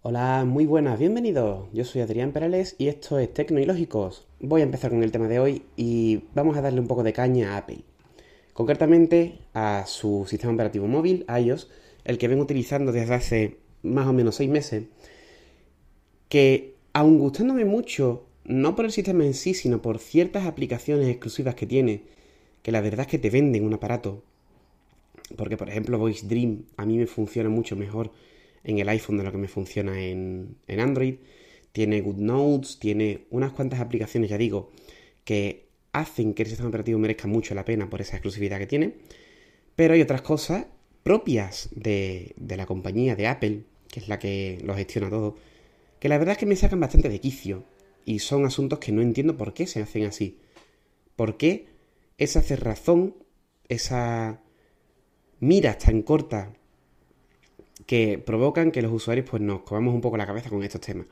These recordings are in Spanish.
Hola, muy buenas, bienvenidos. Yo soy Adrián Perales y esto es Tecnológicos. Voy a empezar con el tema de hoy y vamos a darle un poco de caña a Apple. Concretamente a su sistema operativo móvil, iOS, el que ven utilizando desde hace más o menos seis meses, que aun gustándome mucho, no por el sistema en sí, sino por ciertas aplicaciones exclusivas que tiene, que la verdad es que te venden un aparato. Porque, por ejemplo, Voice Dream a mí me funciona mucho mejor en el iPhone de lo que me funciona en, Android. Tiene GoodNotes, tiene unas cuantas aplicaciones, ya digo, que hacen que el sistema operativo merezca mucho la pena por esa exclusividad que tiene. Pero hay otras cosas propias de, de la compañía de Apple, que es la que lo gestiona todo, que la verdad es que me sacan bastante de quicio. Y son asuntos que no entiendo por qué se hacen así. ¿Por qué esa cerrazón, esa mira tan corta que provocan que los usuarios pues nos comamos un poco la cabeza con estos temas.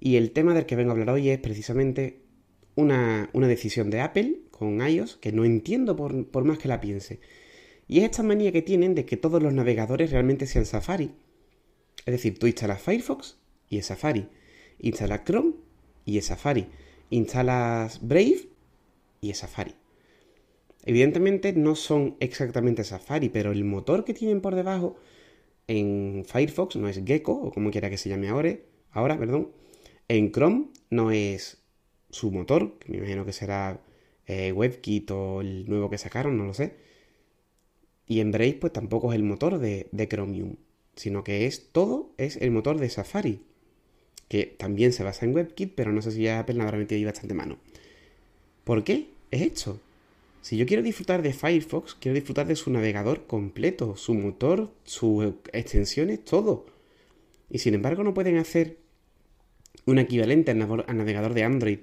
Y el tema del que vengo a hablar hoy es precisamente una, decisión de Apple con iOS que no entiendo por, por, más que la piense. Y es esta manía que tienen de que todos los navegadores realmente sean Safari. Es decir, tú instalas Firefox y es Safari. Instalas Chrome y es Safari. Instalas Brave y es Safari. Evidentemente no son exactamente Safari, pero el motor que tienen por debajo en Firefox no es Gecko, o como quiera que se llame ahora, ahora perdón. En Chrome no es su motor, que me imagino que será eh, WebKit o el nuevo que sacaron, no lo sé. Y en Brave pues tampoco es el motor de, Chromium, sino que es todo, es el motor de Safari, que también se basa en WebKit, pero no sé si ya Apple la habrá metido ahí bastante mano. ¿Por qué es esto? Si yo quiero disfrutar de Firefox, quiero disfrutar de su navegador completo, su motor, sus extensiones, todo. Y sin embargo no pueden hacer un equivalente al navegador de Android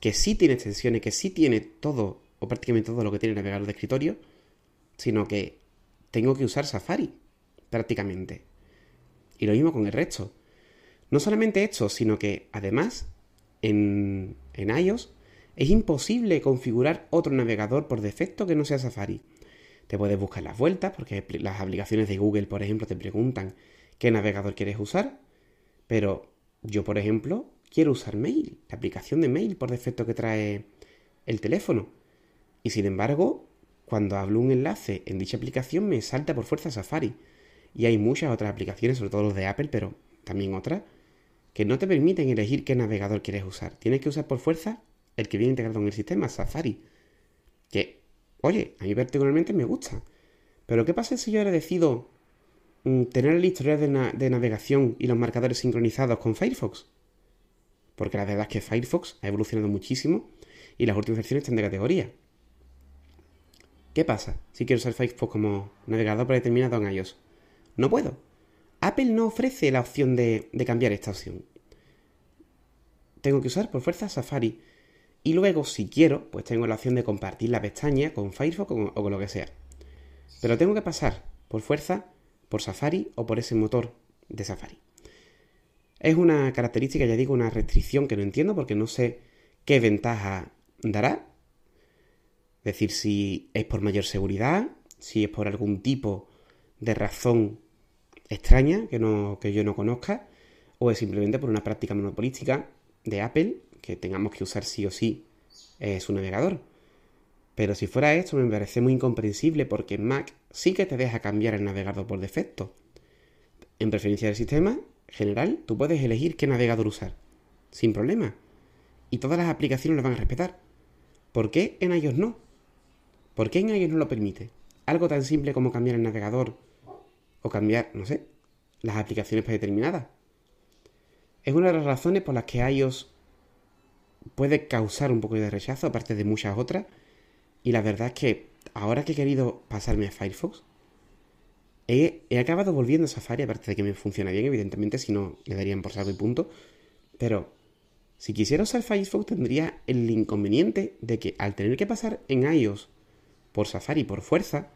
que sí tiene extensiones, que sí tiene todo, o prácticamente todo lo que tiene el navegador de escritorio, sino que tengo que usar Safari, prácticamente. Y lo mismo con el resto. No solamente esto, sino que además en, en iOS es imposible configurar otro navegador por defecto que no sea Safari. Te puedes buscar las vueltas porque las aplicaciones de Google, por ejemplo, te preguntan qué navegador quieres usar. Pero yo, por ejemplo, quiero usar Mail, la aplicación de Mail por defecto que trae el teléfono. Y sin embargo, cuando hablo un enlace en dicha aplicación me salta por fuerza Safari. Y hay muchas otras aplicaciones, sobre todo los de Apple, pero también otras, que no te permiten elegir qué navegador quieres usar. Tienes que usar por fuerza el que viene integrado en el sistema, Safari. Que, oye, a mí particularmente me gusta. Pero ¿qué pasa si yo ahora decido mm, tener el historial de, navegación y los marcadores sincronizados con Firefox? Porque la verdad es que Firefox ha evolucionado muchísimo y las últimas versiones están de categoría. ¿Qué pasa si quiero usar Firefox como navegador predeterminado en iOS? No puedo. Apple no ofrece la opción de cambiar esta opción. Tengo que usar por fuerza Safari y luego, si quiero, pues tengo la opción de compartir la pestaña con Firefox o con, lo que sea. Pero tengo que pasar por fuerza por Safari o por ese motor de Safari. Es una característica, ya digo, una restricción que no entiendo porque no sé qué ventaja dará. Es decir, si es por mayor seguridad, si es por algún tipo de razón extraña que, no, que yo no conozca, o es simplemente por una práctica monopolística de Apple que tengamos que usar sí o sí eh, su navegador. Pero si fuera esto me parece muy incomprensible porque Mac sí que te deja cambiar el navegador por defecto. En preferencia del sistema general, tú puedes elegir qué navegador usar, sin problema. Y todas las aplicaciones lo van a respetar. ¿Por qué en iOS no? ¿Por qué en iOS no lo permite? Algo tan simple como cambiar el navegador o cambiar, no sé, las aplicaciones predeterminadas. Es una de las razones por las que iOS puede causar un poco de rechazo, aparte de muchas otras. Y la verdad es que ahora que he querido pasarme a Firefox, he, acabado volviendo a Safari, aparte de que me funciona bien, evidentemente, si no le darían por salvo y punto. Pero si quisiera usar Firefox tendría el inconveniente de que al tener que pasar en iOS por Safari por fuerza,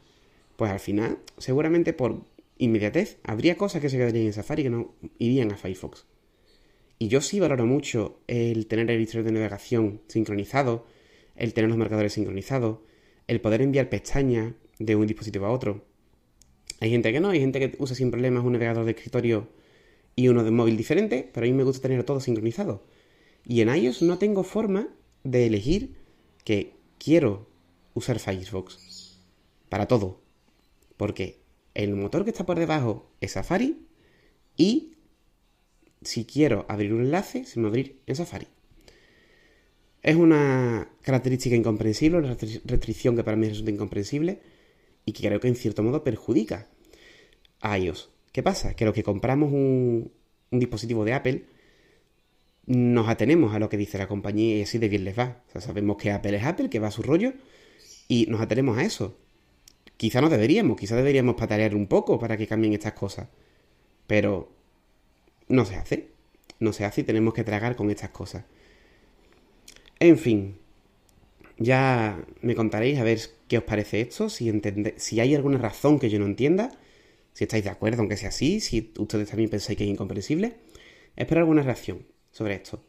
pues al final, seguramente por inmediatez, habría cosas que se quedarían en Safari que no irían a Firefox. Y yo sí valoro mucho el tener el historial de navegación sincronizado, el tener los marcadores sincronizados, el poder enviar pestañas de un dispositivo a otro. Hay gente que no, hay gente que usa sin problemas un navegador de escritorio y uno de móvil diferente, pero a mí me gusta tener todo sincronizado. Y en iOS no tengo forma de elegir que quiero usar Firefox para todo. Porque el motor que está por debajo es Safari y si quiero abrir un enlace, se abrir en Safari. Es una característica incomprensible, una restricción que para mí resulta incomprensible y que creo que en cierto modo perjudica a iOS. ¿Qué pasa? Que los que compramos un, dispositivo de Apple nos atenemos a lo que dice la compañía y así de bien les va. O sea, sabemos que Apple es Apple, que va a su rollo y nos atenemos a eso. Quizá no deberíamos, quizá deberíamos patalear un poco para que cambien estas cosas. Pero no se hace. No se hace y tenemos que tragar con estas cosas. En fin, ya me contaréis a ver qué os parece esto, si, si hay alguna razón que yo no entienda, si estáis de acuerdo aunque sea así, si ustedes también pensáis que es incomprensible. Espero alguna reacción sobre esto.